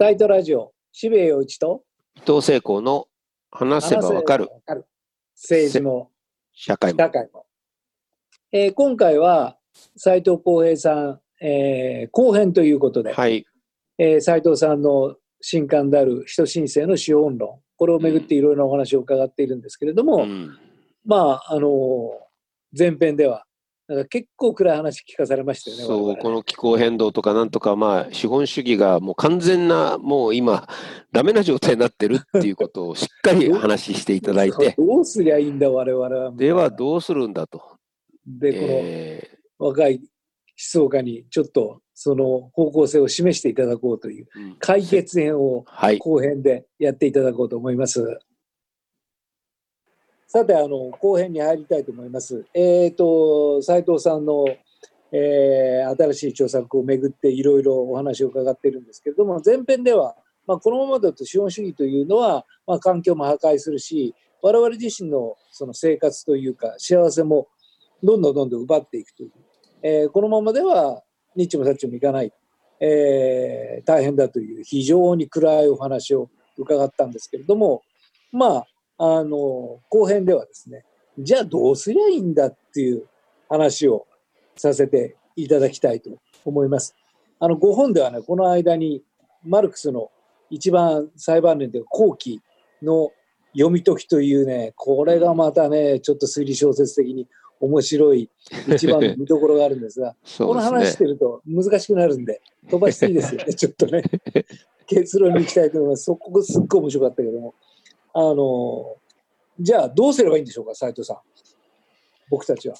タイトラジオ、渋谷陽一と伊藤聖子の話せばわかる政治も社会も。えー今回は斉藤浩平さん、えー後編ということで、はい。えー斉藤さんの新刊である人申請の資本論、これをめぐっていろいろなお話を伺っているんですけれども、うんまあ、あのー前編では、なんか結構暗い話聞かされましたよね。そう、この気候変動とかなんとか、まあ、資本主義がもう完全な、もう今、ダメな状態になってるっていうことをしっかり話していただいて、どうすりゃいいんだ、我々は。ではどうするんだと。で、この、え若い思想家にちょっとその方向性を示していただこうという解決編をはい。後編でやっていただこうと思います。さて、あの、後編に入りたいと思います。えっ、と、斉藤さんの、えー新しい著作をめぐっていろいろお話を伺ってるんですけれども、前編では、まあ、このままだと資本主義というのは、まあ、環境も破壊するし、我々自身のその生活というか幸せもどんどんどんどん奪っていくという、えーこのままではニッチもサッチもいかない、えー大変だという非常に暗いお話を伺ったんですけれどもまああの後編ではですねじゃあどうすりゃいいんだっていう話をさせていただきたいと思います。あの5本ではねこの間にマルクスの一番裁判年で後期の読み解きというねこれがまたねちょっと推理小説的に面白い一番の見どころがあるんですがそこの話し。てると難しくなるんで、飛ばしていいですよね、ちょっとね。結論に行きたいと思います。そこすっごい面白かったけども。あの、じゃあどうすればいいんでしょうか、斉藤さん。僕たちは。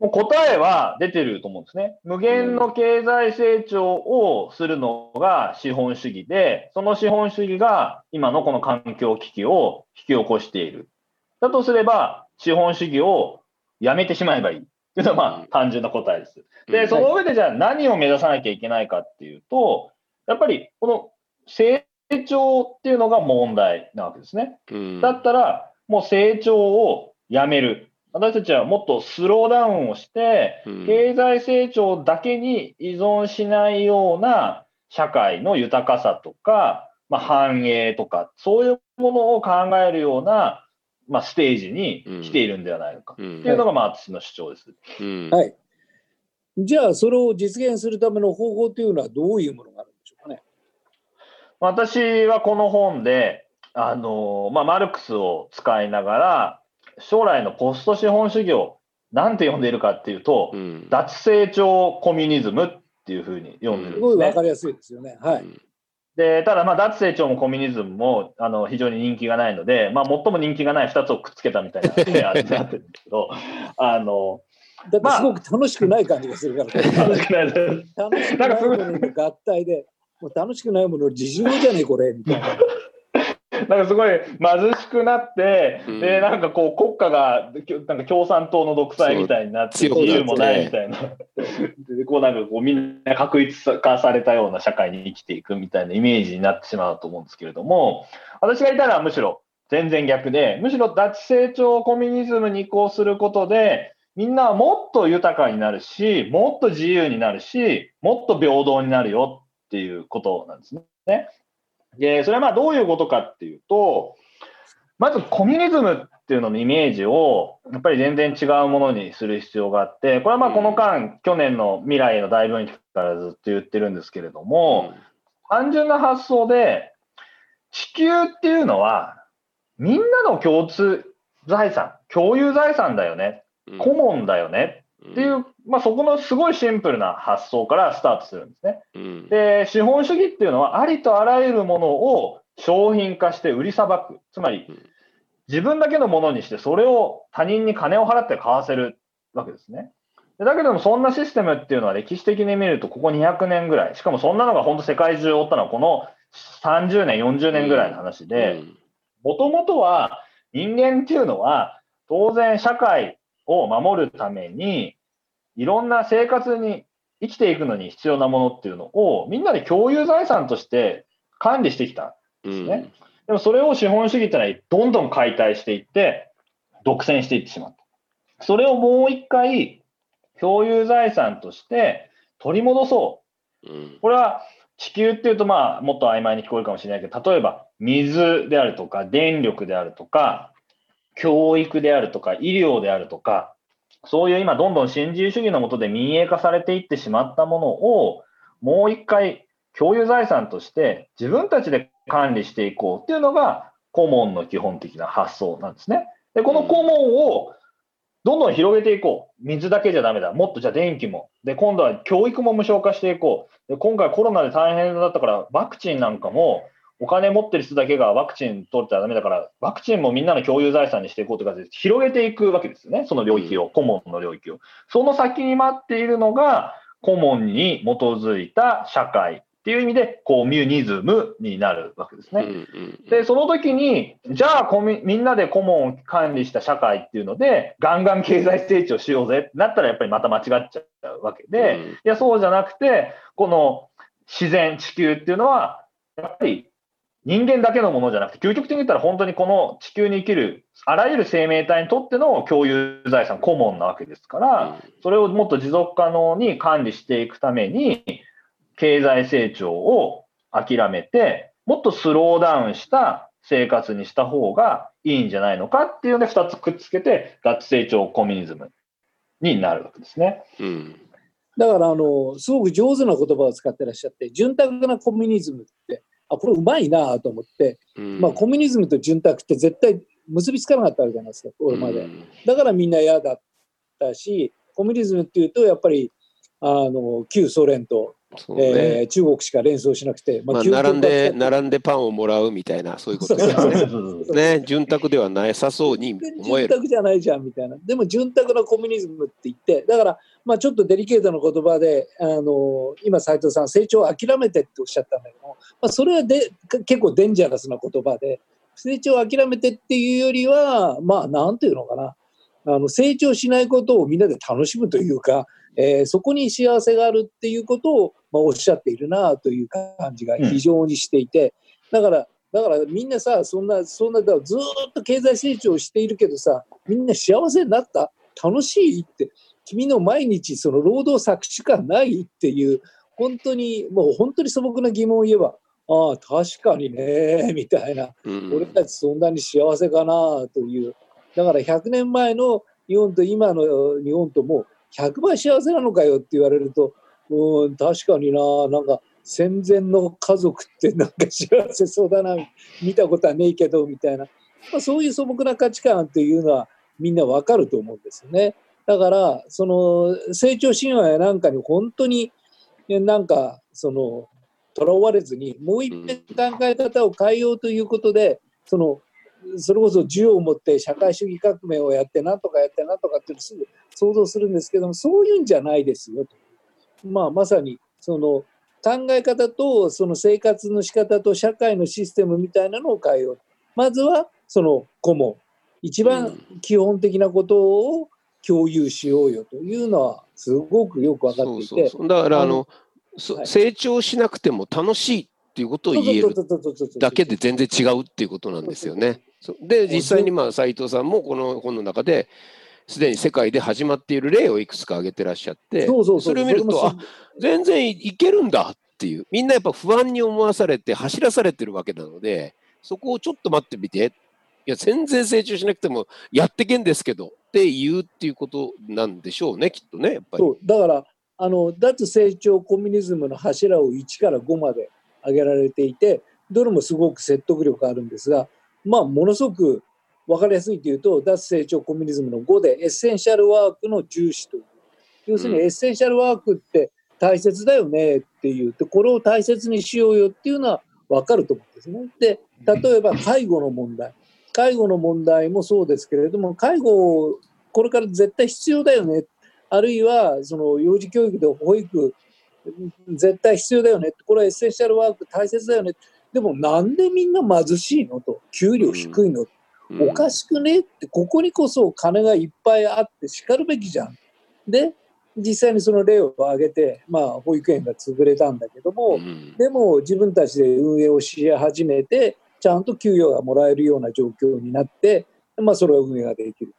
もう答えは出てると思うんですね。無限の経済成長をするのが資本主義で、その資本主義が今のこの環境危機を引き起こしている。だとすれば、資本主義をやめてしまえばいい。っていうのはまあ単純な答えです。で、うんその上でじゃあ何を目指さなきゃいけないかっていうと、やっぱりこの成長っていうのが問題なわけですね。うんだったら、もう成長をやめる。私たちはもっとスローダウンをして、うん経済成長だけに依存しないような社会の豊かさとか、まあ、繁栄とか、そういうものを考えるような、まあ、ステージに来ているんではないのか。うんっていうのが、まあ、私の主張です。うんはい。じゃあ、それを実現するための方法というのはどういうものがあるんでしょうか？ね。私はこの本で、あのまあ、マルクスを使いながら、将来のポスト資本主義を何て呼んでいるかっていうと、うん脱成長コミュニズムっていうふうに読んでるすごいんですね。わかりやすいですよね。はい。でただ、まあ、脱成長もコミュニズムもあの非常に人気がないので、まあ、最も人気がない2つをくっつけたみたいなペアになってるんですけど、あのだってすごく楽しくない感じがするから、楽しくないです。楽しくないものの合体で、もう楽しくないものの自重じゃねえ、これ、みたいな。なんかすごい貧しくなって、うん。でなんかこう国家がなんか共産党の独裁みたいになって自由もないみたいな。でこうなんかこうみんな確一化されたような社会に生きていくみたいなイメージになってしまうと思うんですけれども私がいたのはむしろ全然逆でむしろ脱成長コミュニズムに移行することでみんなはもっと豊かになるしもっと自由になるしもっと平等になるよっていうことなんですね。で、それはまあどういうことかっていうと、まずコミュニズムっていうののイメージをやっぱり全然違うものにする必要があって、これはまあこの間、去年の未来への大分岐からずっと言ってるんですけれども、単純な発想で、地球っていうのはみんなの共通財産、共有財産だよね、うんコモンだよねっていう、まあそこのすごいシンプルな発想からスタートするんですね。うんで、資本主義っていうのは、ありとあらゆるものを商品化して売りさばく。つまりうん、自分だけのものにして、それを他人に金を払って買わせるわけですね。でだけども、そんなシステムっていうのは歴史的に見ると、ここ200年ぐらい、しかもそんなのが本当世界中を追ったのは、この30年、40年ぐらいの話で、もともとは人間っていうのは、当然社会を守るために、いろんな生活に生きていくのに必要なものっていうのを、みんなで共有財産として管理してきた。うんねでもそれを資本主義ってのはどんどん解体していって、独占していってしまった。それをもう一回、共有財産として取り戻そう。うんこれは地球っていうと、まあ、もっと曖昧に聞こえるかもしれないけど、例えば水であるとか、電力であるとか、教育であるとか、医療であるとか、そういう今どんどん新自由主義のもとで民営化されていってしまったものを、もう一回共有財産として自分たちで管理していこうっていうのが、コモンの基本的な発想なんですね。で、このコモンをどんどん広げていこう。水だけじゃダメだ。もっとじゃあ電気も。で、今度は教育も無償化していこう。で、今回コロナで大変だったから、ワクチンなんかも、お金持ってる人だけがワクチン取ったらダメだから、ワクチンもみんなの共有財産にしていこうという形で広げていくわけですよね。その領域を、コモンの領域を。その先に待っているのが、コモンに基づいた社会っていう意味で、コミュニズムになるわけですね。で、その時に、じゃあコミ、みんなで顧問を管理した社会っていうので、ガンガン経済成長しようぜってなったら、やっぱりまた間違っちゃうわけで、いや、そうじゃなくて、この自然、地球っていうのは、やっぱり人間だけのものじゃなくて、究極的に言ったら本当にこの地球に生きるあらゆる生命体にとっての共有財産、顧問なわけですから、それをもっと持続可能に管理していくために、経済成長を諦めて、もっとスローダウンした生活にした方がいいんじゃないのかっていうので、2つくっつけて、脱成長コミュニズムになるわけですね。うん、だからあの、すごく上手な言葉を使ってらっしゃって、潤沢なコミュニズムって、あ、これうまいなと思って、うん、まあコミュニズムと潤沢って絶対結びつかなかったわけじゃないですか、これまで。だからみんな嫌だったし、コミュニズムっていうと、やっぱり、あの、旧ソ連とねえー、中国しか連想しなくて、まあ、並んで並んでパンをもらうみたいなそういうことですね。ね潤沢ではなさそうに思える。潤沢じゃないじゃんみたいな。でも潤沢なコミュニズムって言ってだから、まあ、ちょっとデリケートな言葉であの今斉藤さん成長を諦めてっておっしゃったんだけども、まあ、それはで結構デンジャラスな言葉で成長を諦めてっていうよりはまあなんていうのかなあの成長しないことをみんなで楽しむというかえー、そこに幸せがあるっていうことを、まあ、おっしゃっているなという感じが非常にしていて、だからだからみんなさそんなそんなずっと経済成長しているけどさみんな幸せになった？楽しいって君の毎日その労働搾取感ないっていう本当にもう本当に素朴な疑問を言えばああ確かにねみたいな、うん、俺たちそんなに幸せかなという。だから100年前の日本と今の日本とも100倍幸せなのかよって言われると、うん、確かにな、なんか戦前の家族ってなんか幸せそうだな、見たことはねえけど、みたいな、まあ、そういう素朴な価値観っていうのはみんなわかると思うんですよね。だから、その成長神話やなんかに本当になんかそのとらわれずにもう一遍考え方を変えようということでそのそれこそ銃を持って社会主義革命をやってなんとかやってなんとかってすぐ想像するんですけどもそういうんじゃないですよと。まあ、まさにその考え方とその生活の仕方と社会のシステムみたいなのを変えよう。まずはその顧問一番基本的なことを共有しようよというのはすごくよく分かっていて。うだからあの、はい、成長しなくても楽しいっていうことを言えるだけで全然違うっていうことなんですよね。で実際にまあ斉藤さんもこの本の中ですでに世界で始まっている例をいくつか挙げてらっしゃってそれを見るとあ全然いけるんだっていう。みんなやっぱ不安に思わされて走らされてるわけなのでそこをちょっと待ってみて。いや全然成長しなくてもやってけんですけどって言うっていうことなんでしょうねきっとねやっぱり。だからあの脱成長コミュニズムの柱を1から5まで挙げられていてどれもすごく説得力あるんですがまあ、ものすごく分かりやすいというと脱成長コミュニズムの5でエッセンシャルワークの重視という。要するにエッセンシャルワークって大切だよねっていうとこれを大切にしようよっていうのは分かると思うんですね。で例えば介護の問題。介護の問題もそうですけれども介護これから絶対必要だよね。あるいはその幼児教育で保育絶対必要だよね。これはエッセンシャルワーク大切だよね。でもなんでみんな貧しいのと給料低いの、うん、おかしくね？ってここにこそ金がいっぱいあってしかるべきじゃん。で実際にその例を挙げて、まあ、保育園が潰れたんだけども、うん、でも自分たちで運営をし始めてちゃんと給与がもらえるような状況になって、まあ、それは運営ができる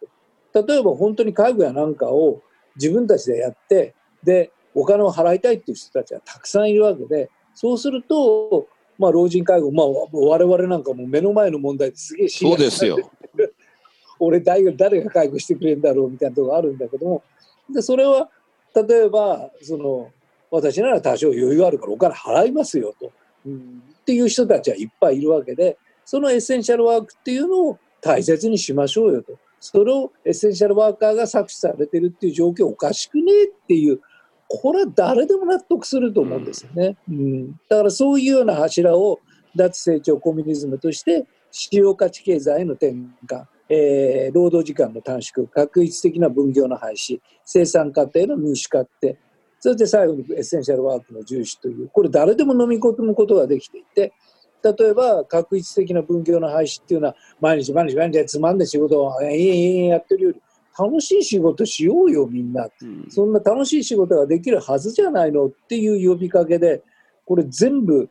と。例えば本当に介護やなんかを自分たちでやってでお金を払いたいっていう人たちはたくさんいるわけでそうすると、まあ、老人介護、まあ、我々なんかも目の前の問題ですげえそうですよ。俺誰が誰が介護してくれるんだろうみたいなところがあるんだけども。でそれは例えばその私なら多少余裕あるからお金払いますよと、うん、っていう人たちはいっぱいいるわけでそのエッセンシャルワークっていうのを大切にしましょうよと。それをエッセンシャルワーカーが搾取されてるっていう状況おかしくねっていうこれは誰でも納得すると思うんですよね。うん、だからそういうような柱を脱成長コミュニズムとして使用価値経済への転換、えー、労働時間の短縮、確一的な分業の廃止、生産過程の民主化って、そして最後にエッセンシャルワークの重視という、これ誰でも飲み込むことができていて、例えば確一的な分業の廃止っていうのは、毎日毎日毎日つまんで仕事をええやってるより、楽しい仕事しようよみんな、うん、そんな楽しい仕事ができるはずじゃないのっていう呼びかけでこれ全部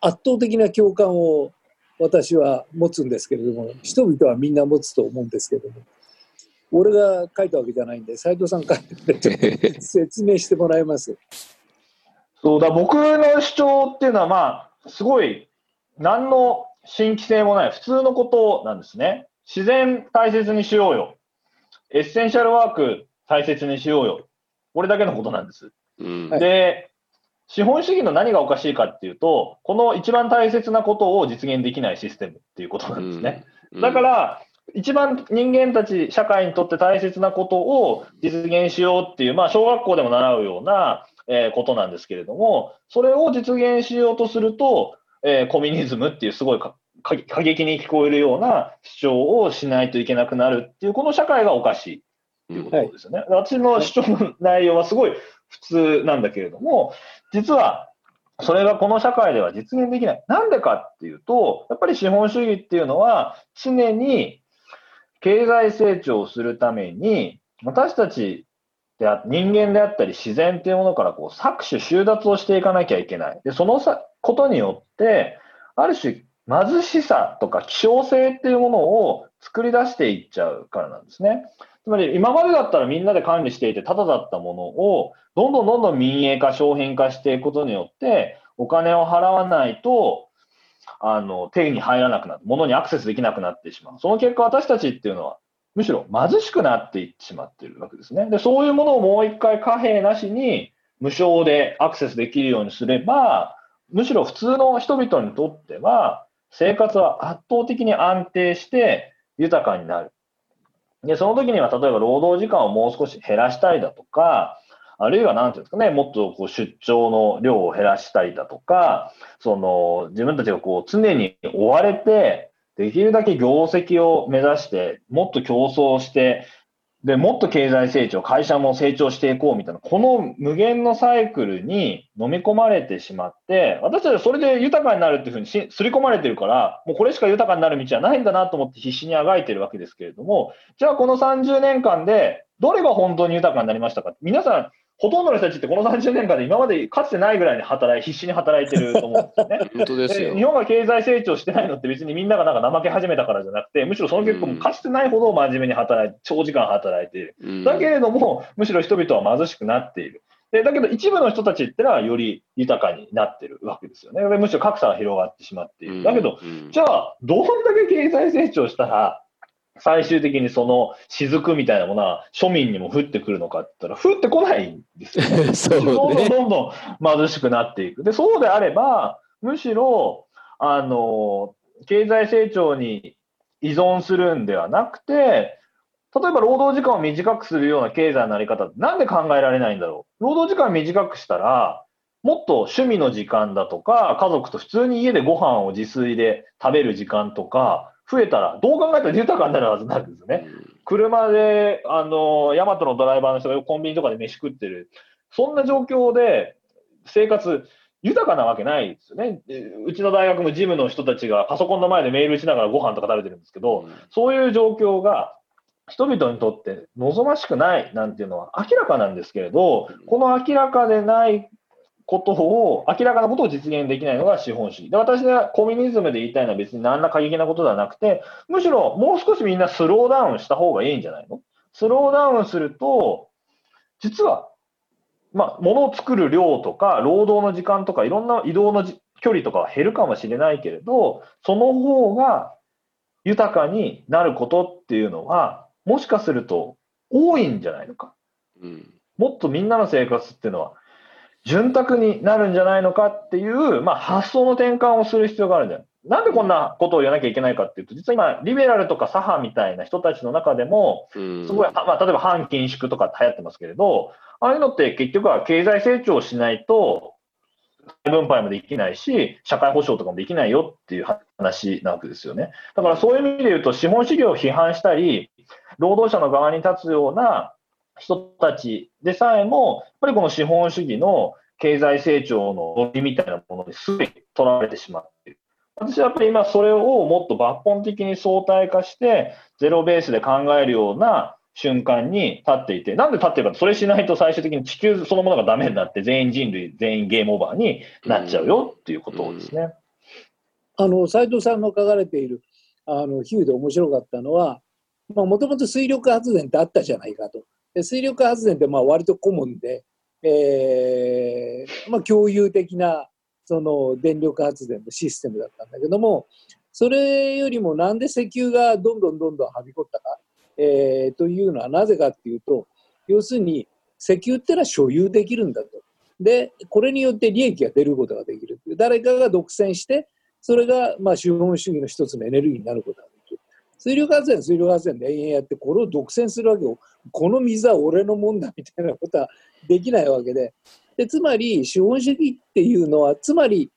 圧倒的な共感を私は持つんですけれども人々はみんな持つと思うんですけれども俺が書いたわけじゃないんで斉藤さん書いて 説明してもらいます。そうだ僕の主張っていうのはまあすごい何の新規性もない普通のことなんですね。自然大切にしようよ。エッセンシャルワーク大切にしようよ。これだけのことなんです。うん、で、資本主義の何がおかしいかっていうと、この一番大切なことを実現できないシステムっていうことなんですね。うん、だから、一番人間たち、社会にとって大切なことを実現しようっていう、まあ、小学校でも習うような、えー、ことなんですけれども、それを実現しようとすると、えー、コミュニズムっていうすごい過激に聞こえるような主張をしないといけなくなるっていう、この社会がおかしいっていうことですよね。はい、私の主張の内容はすごい普通なんだけれども、実はそれがこの社会では実現できない。なんでかっていうと、やっぱり資本主義っていうのは常に経済成長をするために私たちであ人間であったり自然っていうものからこう搾取、収奪をしていかなきゃいけない。で、そのさことによって、ある種貧しさとか希少性っていうものを作り出していっちゃうからなんですね。つまり今までだったらみんなで管理していてタダだったものをどんどんどんどん民営化、商品化していくことによってお金を払わないとあの手に入らなくなる、物にアクセスできなくなってしまう。その結果私たちっていうのはむしろ貧しくなっていってしまっているわけですね。で、そういうものをもう一回貨幣なしに無償でアクセスできるようにすれば、むしろ普通の人々にとっては、生活は圧倒的に安定して豊かになる。で、その時には例えば労働時間をもう少し減らしたりだとか、あるいは何ていうんですかね、もっとこう出張の量を減らしたりだとか、その自分たちがこう常に追われて、できるだけ業績を目指して、もっと競争して、で、もっと経済成長、会社も成長していこうみたいな、この無限のサイクルに飲み込まれてしまって、私たちはそれで豊かになるっていうふうにすり込まれてるから、もうこれしか豊かになる道はないんだなと思って必死にあがいてるわけですけれども、じゃあこの30年間で、どれが本当に豊かになりましたか？皆さん、ほとんどの人たちってこの30年間で今までかつてないぐらいに働い、必死に働いてると思うんですよね。本当ですよ。日本が経済成長してないのって別にみんながなんか怠け始めたからじゃなくて、むしろその結果もかつてないほど真面目に働いて、長時間働いている。だけれども、むしろ人々は貧しくなっている。でだけど一部の人たちってのはより豊かになってるわけですよね。むしろ格差が広がってしまっている。だけど、じゃあ、どんだけ経済成長したら、最終的にその雫みたいなものは庶民にも降ってくるのかって言ったら、降ってこないんですよ、ね。そうね、どんどんどんどん貧しくなっていく。で、そうであれば、むしろ、あの、経済成長に依存するんではなくて、例えば労働時間を短くするような経済のなり方ってなんで考えられないんだろう。労働時間を短くしたら、もっと趣味の時間だとか、家族と普通に家でご飯を自炊で食べる時間とか、増えたら、どう考えたら豊かになるはずなんですよね。車で、あの、ヤマトのドライバーの人がコンビニとかで飯食ってる。そんな状況で生活、豊かなわけないですよね。うちの大学もジムの人たちがパソコンの前でメールしながらご飯とか食べてるんですけど、そういう状況が人々にとって望ましくないなんていうのは明らかなんですけれど、この明らかでないことを、明らかなことを実現できないのが資本主義。で、私がコミュニズムで言いたいのは別に何ら過激なことではなくて、むしろもう少しみんなスローダウンした方がいいんじゃないの？スローダウンすると、実はまあ、物を作る量とか、労働の時間とか、いろんな移動の距離とかは減るかもしれないけれど、その方が豊かになることっていうのは、もしかすると多いんじゃないのか？うん、もっとみんなの生活っていうのは、潤沢になるんじゃないのかっていう、まあ、発想の転換をする必要があるんじゃないなんでこんなことを言わなきゃいけないかっていうと、実は今、リベラルとか左派みたいな人たちの中でも、すごい、まあ、例えば反緊縮とか流行ってますけれど、ああいうのって結局は経済成長しないと、分配もできないし、社会保障とかもできないよっていう話なわけですよね。だからそういう意味で言うと、資本主義を批判したり、労働者の側に立つような人たちでさえも、やっぱりこの資本主義の経済成長のノリみたいなものにすぐに取られてしまっている。私はやっぱり今それをもっと抜本的に相対化して、ゼロベースで考えるような瞬間に立っていて、なんで立ってるかそれしないと最終的に地球そのものがダメになって、全員人類、全員ゲームオーバーになっちゃうよっていうことですね。あの斉藤さんの書かれているあの比喩で面白かったのは、もともと水力発電ってあったじゃないかと。で水力発電ってまあ割とコモンで、えーまあ、共有的なその電力発電のシステムだったんだけども、それよりもなんで石油がどんどんどんどんはびこったか。えー、というのはなぜかっていうと、要するに石油ってのは所有できるんだと。で、これによって利益が出ることができる誰かが独占して、それがまあ資本主義の一つのエネルギーになることが。水力発電、水力発電で延々やって、これを独占するわけよ。この水は俺のもんだみたいなことはできないわけで。でつまり、資本主義っていうのは、つまり、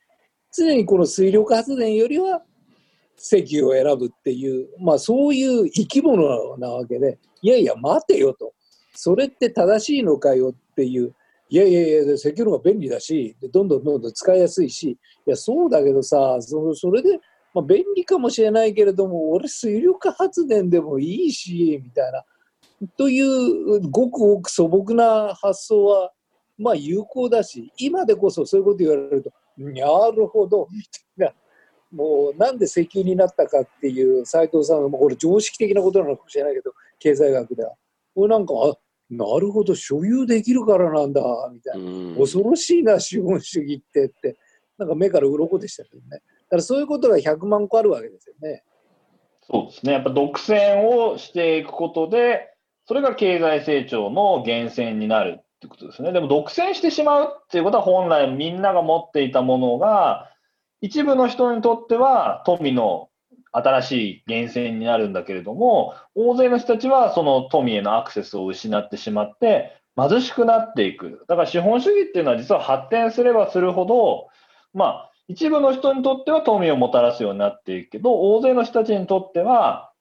常にこの水力発電よりは石油を選ぶっていう、まあ、そういう生き物なわけで、いやいや、待てよと。それって正しいのかよっていう。いやいやいや、石油の方が便利だし、どんどんどんどん使いやすいし、いや、そうだけどさ、そそれで、まあ、便利かもしれないけれども、俺、水力発電でもいいし、みたいな。という、ごくごく素朴な発想は、まあ、有効だし、今でこそそういうこと言われると、なるほど、みたいな。もうなんで石油になったかっていう斎藤さんはこれ常識的なことなのかもしれないけど経済学では。これなんかあなるほど所有できるからなんだみたいな。恐ろしいな資本主義ってって。なんか目から鱗でしたけどね。だからそういうことが100万個あるわけですよね。そうですねやっぱ独占をしていくことでそれが経済成長の源泉になるってことですね。でも独占してしまうっていうことは本来みんなが持っていたものが一部の人にとっては富の新しい源泉になるんだけれども、大勢の人たちはその富へのアクセスを失ってしまって、貧しくなっていく。だから資本主義っていうのは実は発展すればするほど、まあ、一部の人にとっては富をもたらすようになっていくけど、大勢の人たちにとっては、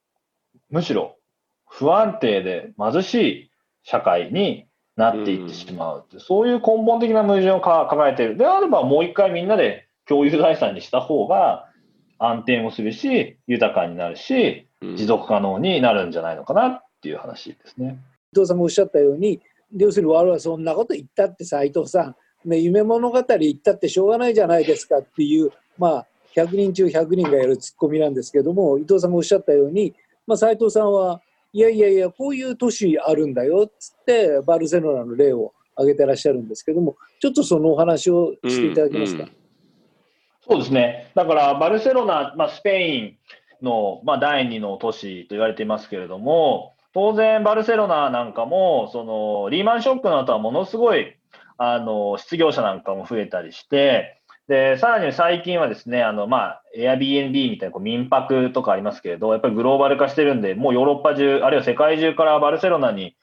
むしろ不安定で貧しい社会になっていってしまう。うそういう根本的な矛盾を抱えている。であればもう一回みんなで共有財産にした方が安定もするし、豊かになるし、持続可能になるんじゃないのかなっていう話ですね。伊藤さんもおっしゃったように、要するに我々はそんなこと言ったって斎藤さん、ね、夢物語言ったってしょうがないじゃないですかっていう、まあ、100人中100人がやるツッコミなんですけども、伊藤さんもおっしゃったように、まあ、斉藤さんは、いやいやいや、こういう都市あるんだよっつって、バルセロナの例を挙げてらっしゃるんですけども、ちょっとそのお話をしていただけますか？うんうんそうですね。だから、バルセロナ、まあ、スペインの、まあ、第二の都市と言われていますけれども、当然、バルセロナなんかも、その、リーマンショックの後はものすごい、あの、失業者なんかも増えたりして、で、さらに最近はですね、あの、まあ、Airbnb みたいなこう民泊とかありますけれど、やっぱりグローバル化してるんで、もうヨーロッパ中、あるいは世界中からバルセロナに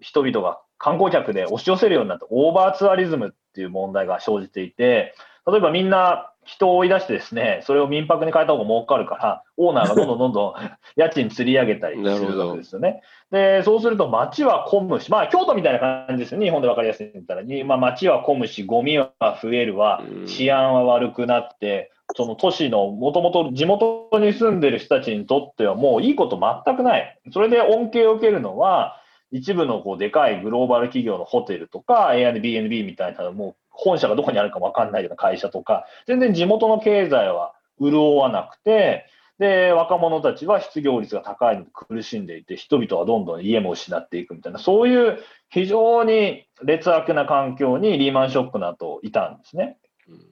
人々が観光客で押し寄せるようになって、オーバーツアリズムっていう問題が生じていて、例えばみんな人を追い出してですね、それを民泊に変えた方が儲かるから、オーナーがどんどんどんどん 家賃釣り上げたりするわけですよね。で、そうすると街は混むし、まあ京都みたいな感じですよね、日本で分かりやすいんだったら、まあ、街は混むし、ゴミは増えるわ、治安は悪くなって、その都市のもともと地元に住んでる人たちにとってはもういいこと全くない。それで恩恵を受けるのは、一部のこうでかいグローバル企業のホテルとか Airbnb みたいなもう本社がどこにあるか分かんないような会社とか全然地元の経済は潤わなくてで、若者たちは失業率が高いので苦しんでいて、人々はどんどん家も失っていくみたいな、そういう非常に劣悪な環境にリーマンショックの後いたんですね。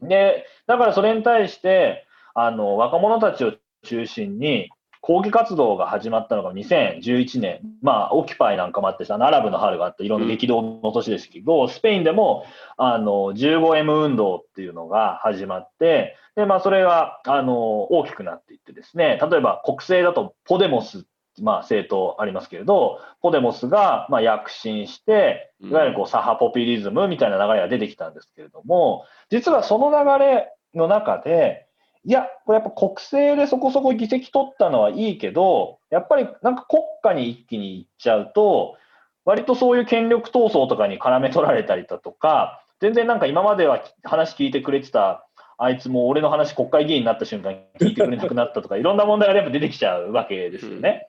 で、だからそれに対して、あの、若者たちを中心に、抗議活動が始まったのが2011年、まあ、オキュパイなんかもあってさ、アラブの春があって、いろんな激動の年ですけど、うん、スペインでもあの 15M 運動っていうのが始まって、でまあ、それがあの大きくなっていってですね、例えば国政だとポデモス、まあ、政党ありますけれど、ポデモスがまあ躍進して、いわゆるこう左派ポピュリズムみたいな流れが出てきたんですけれども、実はその流れの中で、いや、これやっぱ国政でそこそこ議席取ったのはいいけど、やっぱりなんか国家に一気に行っちゃうと、割とそういう権力闘争とかに絡め取られたりだとか、全然なんか今までは話聞いてくれてた、あいつも俺の話国会議員になった瞬間 聞いてくれなくなったとか、いろんな問題がやっぱ出てきちゃうわけですよね。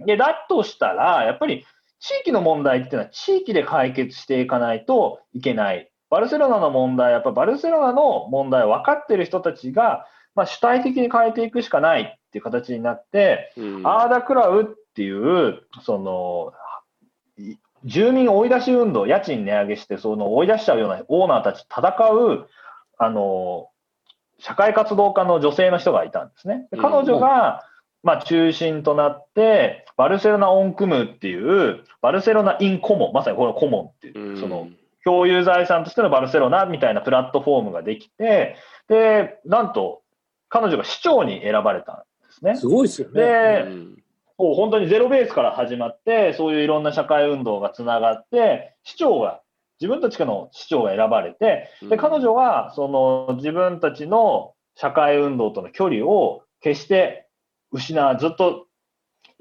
で、だとしたら、やっぱり地域の問題っていうのは地域で解決していかないといけない。バルセロナの問題、やっぱバルセロナの問題を分かってる人たちが、まあ、主体的に変えていくしかないっていう形になって、うん、アーダ・クラウっていう、その、住民追い出し運動、家賃値上げして、その追い出しちゃうようなオーナーたち戦う、あの、社会活動家の女性の人がいたんですね。彼女が、まあ、中心となって、バルセロナ・オン・クムっていう、バルセロナ・イン・コモン、まさにこのコモンっていう、その、共有財産としてのバルセロナみたいなプラットフォームができて、で、なんと、彼女が市長に選ばれたんですね。すごいですよね。で、うん、本当にゼロベースから始まって、そういういろんな社会運動がつながって、市長が、自分たちの市長が選ばれて、で彼女はその自分たちの社会運動との距離を決して失わずっと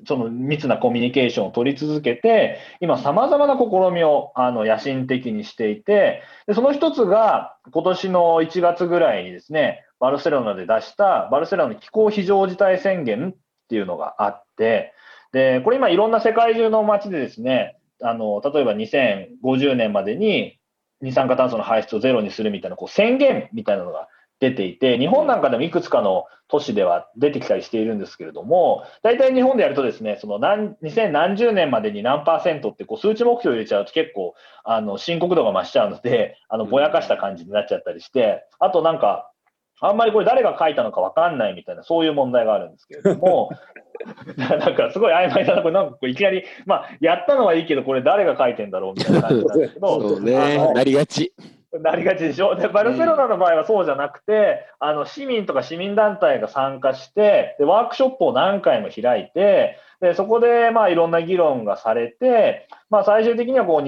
その密なコミュニケーションを取り続けて、今様々な試みをあの野心的にしていて、でその一つが今年の1月ぐらいにですね、バルセロナで出したバルセロナの気候非常事態宣言っていうのがあって、で、これ今いろんな世界中の街でですね、あの、例えば2050年までに二酸化炭素の排出をゼロにするみたいなこう宣言みたいなのが出ていて、日本なんかでもいくつかの都市では出てきたりしているんですけれども、大体日本でやるとですね、その何2000何十年までに何パーセントってこう数値目標を入れちゃうと結構あの深刻度が増しちゃうので、あのぼやかした感じになっちゃったりして、あとなんかあんまりこれ誰が書いたのか分かんないみたいな、そういう問題があるんですけれども、なんかすごい曖昧な、これなんかこういきなり、まあ、やったのはいいけど、これ誰が書いてんだろうみたいな感じなんですけど、そうね、なりがち。なりがちでしょ？でバルセロナの場合はそうじゃなくて、うん、あの市民とか市民団体が参加してでワークショップを何回も開いてでそこでまあいろんな議論がされて、まあ、最終的にはこう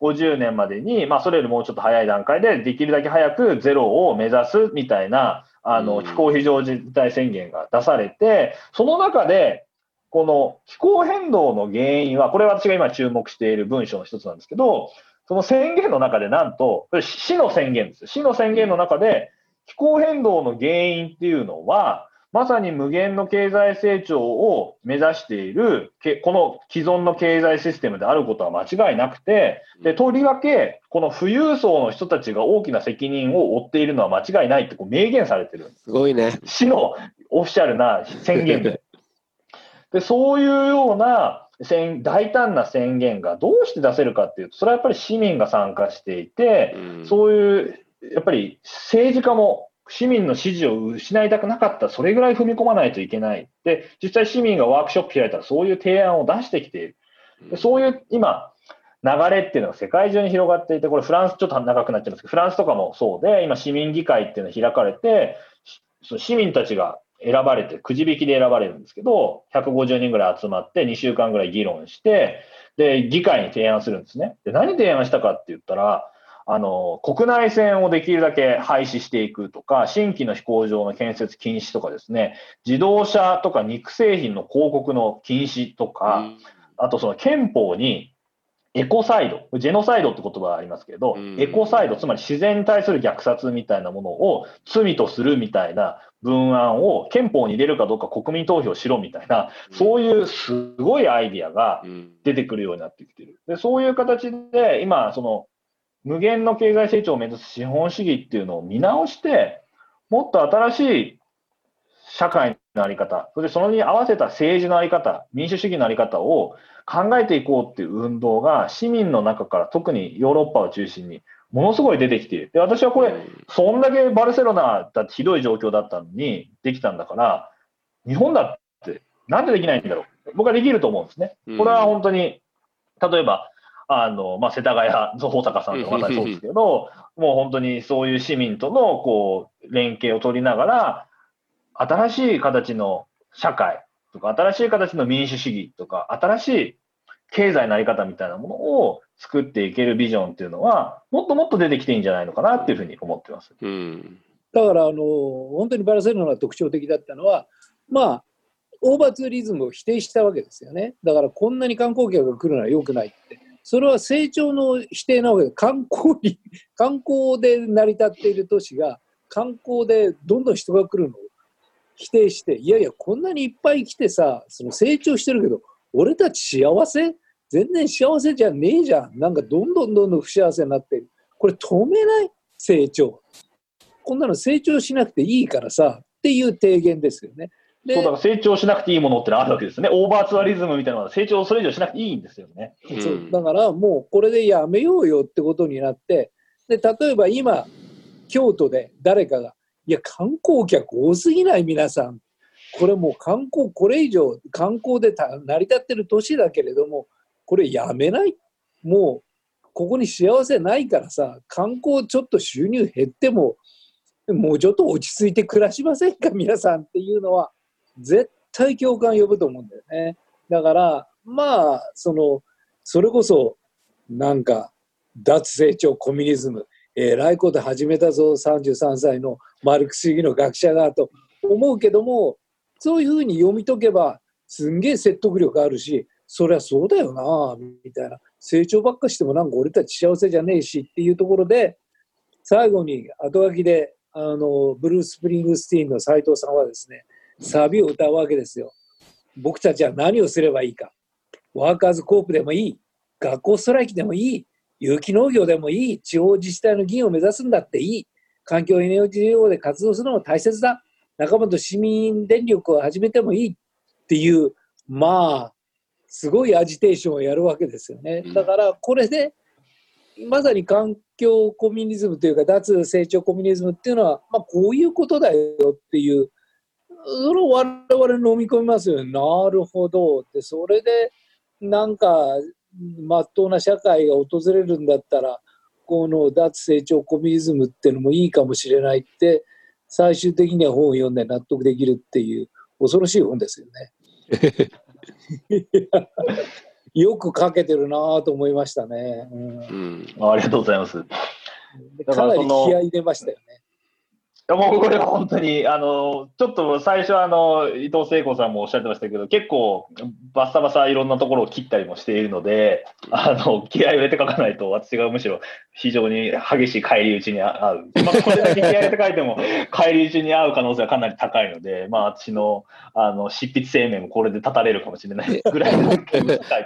2050年までに、まあ、それよりもうちょっと早い段階でできるだけ早くゼロを目指すみたいなあの気候非常事態宣言が出されて、その中でこの気候変動の原因は、これ私が今注目している文章の一つなんですけど、その宣言の中でなんと、市の宣言です。市の宣言の中で、気候変動の原因っていうのは、まさに無限の経済成長を目指している、この既存の経済システムであることは間違いなくて、でとりわけ、この富裕層の人たちが大きな責任を負っているのは間違いないってこう明言されてるすごいね。市のオフィシャルな宣言で。でそういうような大胆な宣言がどうして出せるかっていうと、それはやっぱり市民が参加していて、うん、そういうやっぱり政治家も市民の支持を失いたくなかった、それぐらい踏み込まないといけない。で、実際市民がワークショップ開いたらそういう提案を出してきている。でそういう今、流れっていうのが世界中に広がっていて、これフランスちょっと長くなっちゃいますけど、フランスとかもそうで、今市民議会っていうのが開かれて、市民たちが選ばれて、くじ引きで選ばれるんですけど、150人ぐらい集まって2週間ぐらい議論して、で、議会に提案するんですね。で、何提案したかって言ったら、あの、国内線をできるだけ廃止していくとか、新規の飛行場の建設禁止とかですね、自動車とか肉製品の広告の禁止とか、あとその憲法にエコサイド、ジェノサイドって言葉がありますけど、エコサイド、つまり自然に対する虐殺みたいなものを罪とするみたいな文案を憲法に入れるかどうか国民投票しろみたいな、そういうすごいアイディアが出てくるようになってきてる。でそういう形で、今、その無限の経済成長を目指す資本主義っていうのを見直して、もっと新しい社会のあり方、それでそれに合わせた政治のあり方、民主主義のあり方を考えていこうっていう運動が市民の中から特にヨーロッパを中心にものすごい出てきている。で、私はこれ、そんだけバルセロナだってひどい状況だったのにできたんだから、日本だってなんでできないんだろう。僕はできると思うんですね。これは本当に、例えば、あの、まあ、世田谷の保坂さんとかまさにそうですけど、もう本当にそういう市民との、こう、連携を取りながら、新しい形の社会とか、新しい形の民主主義とか、新しい経済のあり方みたいなものを作っていけるビジョンっていうのは、もっともっと出てきていいんじゃないのかなっていうふうに思ってます。うん、だから、あの、本当にバルセロナが特徴的だったのは、まあ、オーバーツーリズムを否定したわけですよね。だからこんなに観光客が来るのは良くないって。それは成長の否定なわけで、観光に、観光で成り立っている都市が、観光でどんどん人が来るのを否定して、いやいや、こんなにいっぱい来てさ、その成長してるけど、俺たち幸せ？全然幸せじゃねえじゃん。なんかどんどんどんどん不幸せになってる。これ止めない？成長。こんなの成長しなくていいからさ、っていう提言ですよね。そうだから成長しなくていいものってのあるわけですね。オーバーツアリズムみたいなのは成長それ以上しなくていいんですよね。そうだからもうこれでやめようよってことになって、で例えば今、京都で誰かが、いや、観光客多すぎない皆さん。これもう観光、これ以上観光で成り立ってる都市だけれども、これやめないもう、ここに幸せないからさ、観光ちょっと収入減っても、もうちょっと落ち着いて暮らしませんか、皆さんっていうのは、絶対共感呼ぶと思うんだよね。だから、まあ、その、それこそ、なんか、脱成長コミュニズム、えらいこと始めたぞ、33歳のマルクス主義の学者がと思うけども、そういうふうに読み解けば、すんげえ説得力あるし、そりゃそうだよな、みたいな。成長ばっかしてもなんか俺たち幸せじゃねえしっていうところで、最後に後書きで、あの、ブルース・プリングスティーンの斎藤さんはですね、サビを歌うわけですよ。僕たちは何をすればいいか。ワーカーズコープでもいい。学校ストライキでもいい。有機農業でもいい。地方自治体の議員を目指すんだっていい。環境 NGO で活動するのも大切だ。仲間と市民電力を始めてもいいっていう、まあ、すごいアジテーションをやるわけですよね。だからこれで、まさに環境コミュニズムというか脱成長コミュニズムっていうのは、まあ、こういうことだよっていうそれを我々飲み込みますよ。なるほど。で、それで、なんか、まっとうな社会が訪れるんだったら、この脱成長コミュニズムっていうのもいいかもしれないって、最終的には本を読んで納得できるっていう恐ろしい本ですよね。よく書けてるなと思いましたね、うん、うん、ありがとうございます。かなり気合い入れましたよね。やもうこれ本当に、あの、ちょっと最初あの、伊藤聖子さんもおっしゃってましたけど、結構バッサバサいろんなところを切ったりもしているので、あの、気合を入れて書かないと、私がむしろ非常に激しい返り討ちに合う。まあ、これだけ気合入れて書いても、返り討ちに合う可能性はかなり高いので、まあ、私の、あの、執筆生命もこれで立たれるかもしれないぐらいのい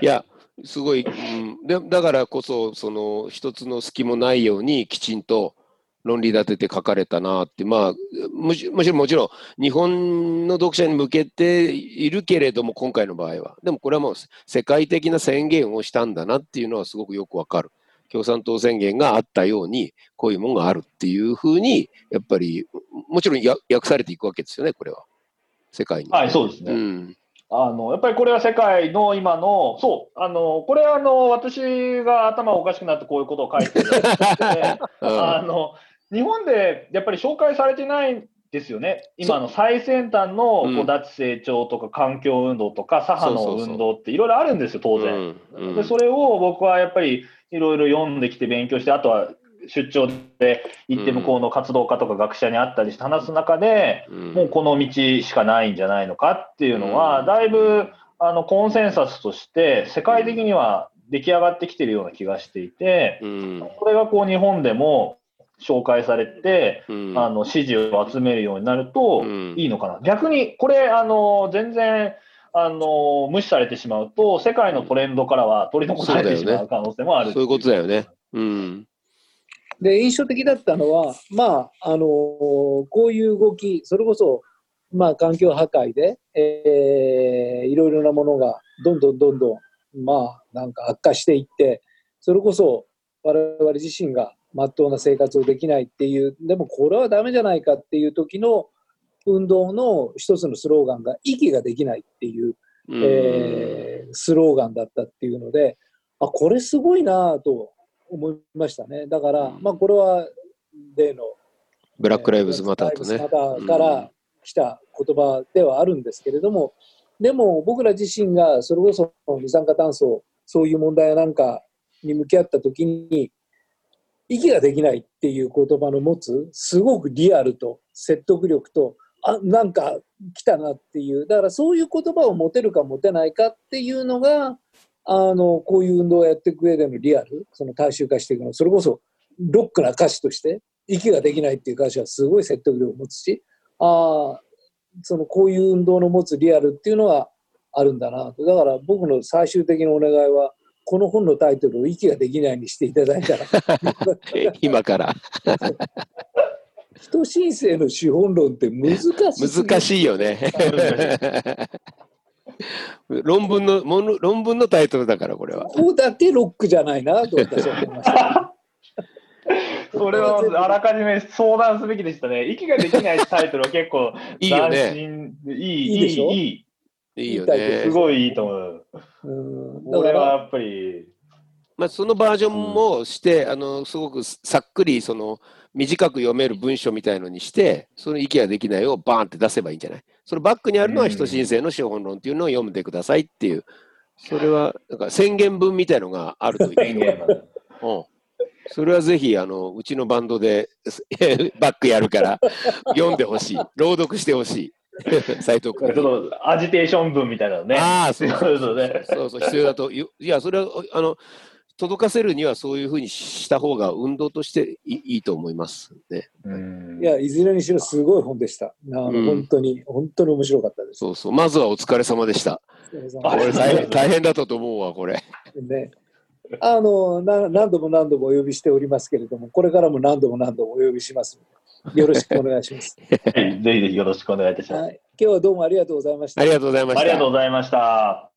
や、すごい、うん、でだからこそ、その、一つの隙もないようにきちんと、論理立てて書かれたなって、まあ、むしろもちろん日本の読者に向けているけれども、今回の場合は。でもこれはもう世界的な宣言をしたんだなっていうのはすごくよくわかる。共産党宣言があったように、こういうものがあるっていうふうに、やっぱり、もちろん訳されていくわけですよね、これは。世界に。はい、そうですね。うんあの、やっぱりこれは世界の今の、そう、あの、これはあの、私が頭おかしくなってこういうことを書いてる あの、日本でやっぱり紹介されてないですよね、今の最先端の脱成長とか環境運動とか左派の運動っていろいろあるんですよ、当然。でそれを僕はやっぱりいろいろ読んできて勉強して、あとは出張で行って向こうの活動家とか学者に会ったりして話す中で、もうこの道しかないんじゃないのかっていうのは、だいぶあのコンセンサスとして世界的には出来上がってきてるような気がしていて、これがこう日本でも紹介されて、うん、あの支持を集めるようになるといいのかな、うん、逆にこれあの全然あの無視されてしまうと世界のトレンドからは取り残されてしまう可能性もあるそういうことだよね。うん。で印象的だったのは、まああのこういう動き、それこそまあ、環境破壊で、えー、いろいろなものがどんどんどんどん、まあ、なんか悪化していって、それこそ我々自身がまっとうな生活をできないっていう、でもこれはダメじゃないかっていう時の運動の一つのスローガンが、息ができないっていう、えー、スローガンだったっていうので、あ、これすごいなと思いましたね。だから、まあ、これは例の、ブラック・ライブズ・マターとね。から来た言葉ではあるんですけれども、でも僕ら自身がそれこそ二酸化炭素、そういう問題なんかに向き合った時に、息ができないっていう言葉の持つ、すごくリアルと説得力と、あ、なんか来たなっていう、だからそういう言葉を持てるか持てないかっていうのが、あの、こういう運動をやっていく上でのリアル、その大衆化していくの、それこそロックな歌詞として、息ができないっていう歌詞はすごい説得力を持つし、ああ、そのこういう運動の持つリアルっていうのはあるんだなと。だから僕の最終的なお願いは、この本のタイトルを息ができないにしていただいたら。今から。人申請の資本論って難しい。難しいよね。論文の論文のタイトルだからこれは。ここだけロックじゃないなと私は思いました。それはあらかじめ相談すべきでしたね。息ができないタイトルは結構いいよね。いい、いい、いい。いいよね。すごいいいと思う。うん、俺はやっぱり。まあ、そのバージョンもして、うん、あのすごくさっくりその短く読める文章みたいのにして、その息ができないをバーンって出せばいいんじゃない？そのバックにあるのは人申請の資本論っていうのを読んでくださいっていう、それはなんか宣言文みたいのがあるといいのうん。それはぜひあのうちのバンドで バックやるから読んでほしい、朗読してほしい。斎藤君。そのアジテーション文みたいなのね。ああ、そうそうね。そうそう、必要だと。いや、それは、あの、届かせるにはそういうふうにした方が運動としていいと思いますね。いや、いずれにしろすごい本でした。あの、うん、本当に、本当に面白かったです。そうそう。まずはお疲れ様でした。これ大変大変だったと思うわ、これ。ね。あのな何度も何度もお呼びしておりますけれども、これからも何度も何度もお呼びしますよろしくお願いします。ぜひぜひよろしくお願いいたします、はい。今日はどうもありがとうございました。ありがとうございました。ありがとうございました。